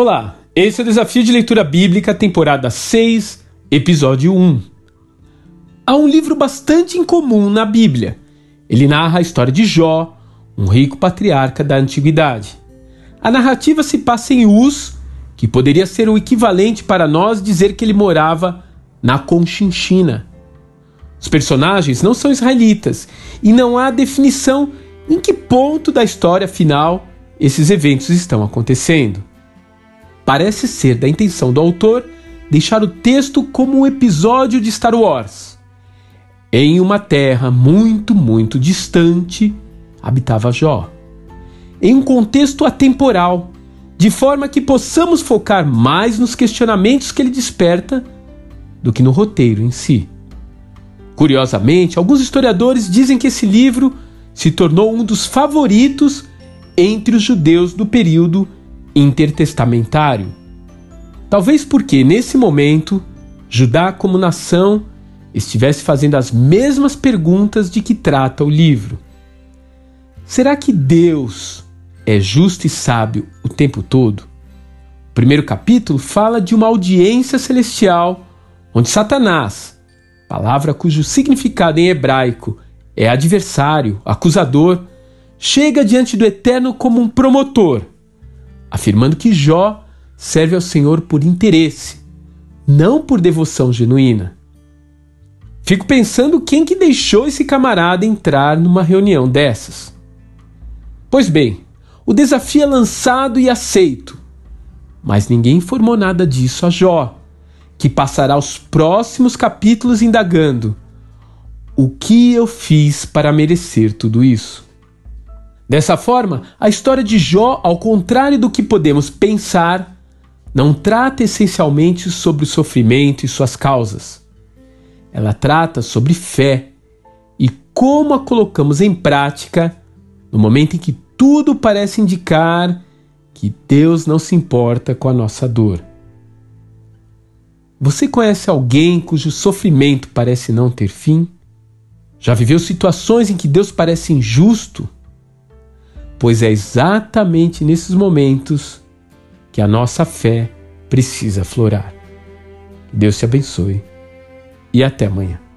Olá, esse é o Desafio de Leitura Bíblica, temporada 6, episódio 1. Há um livro bastante incomum na Bíblia. Ele narra a história de Jó, um rico patriarca da antiguidade. A narrativa se passa em Uz, que poderia ser o equivalente para nós dizer que ele morava na Conchinchina. Os personagens não são israelitas e não há definição em que ponto da história final esses eventos estão acontecendo parece ser da intenção do autor deixar o texto como um episódio de Star Wars. Em uma terra muito, muito distante, habitava Jó. Em um contexto atemporal, de forma que possamos focar mais nos questionamentos que ele desperta do que no roteiro em si. Curiosamente, alguns historiadores dizem que esse livro se tornou um dos favoritos entre os judeus do período intertestamentário. Talvez porque, nesse momento, Judá, como nação, estivesse fazendo as mesmas perguntas de que trata o livro. Será que Deus é justo e sábio o tempo todo? O primeiro capítulo fala de uma audiência celestial onde Satanás, palavra cujo significado em hebraico é adversário, acusador, chega diante do Eterno como um promotor afirmando que Jó serve ao Senhor por interesse, não por devoção genuína. Fico pensando quem que deixou esse camarada entrar numa reunião dessas. Pois bem, o desafio é lançado e aceito, mas ninguém informou nada disso a Jó, que passará os próximos capítulos indagando: o que eu fiz para merecer tudo isso? Dessa forma, a história de Jó, ao contrário do que podemos pensar, não trata essencialmente sobre o sofrimento e suas causas. Ela trata sobre fé e como a colocamos em prática no momento em que tudo parece indicar que Deus não se importa com a nossa dor. Você conhece alguém cujo sofrimento parece não ter fim? Já viveu situações em que Deus parece injusto? Pois é exatamente nesses momentos que a nossa fé precisa florar. Deus te abençoe e até amanhã.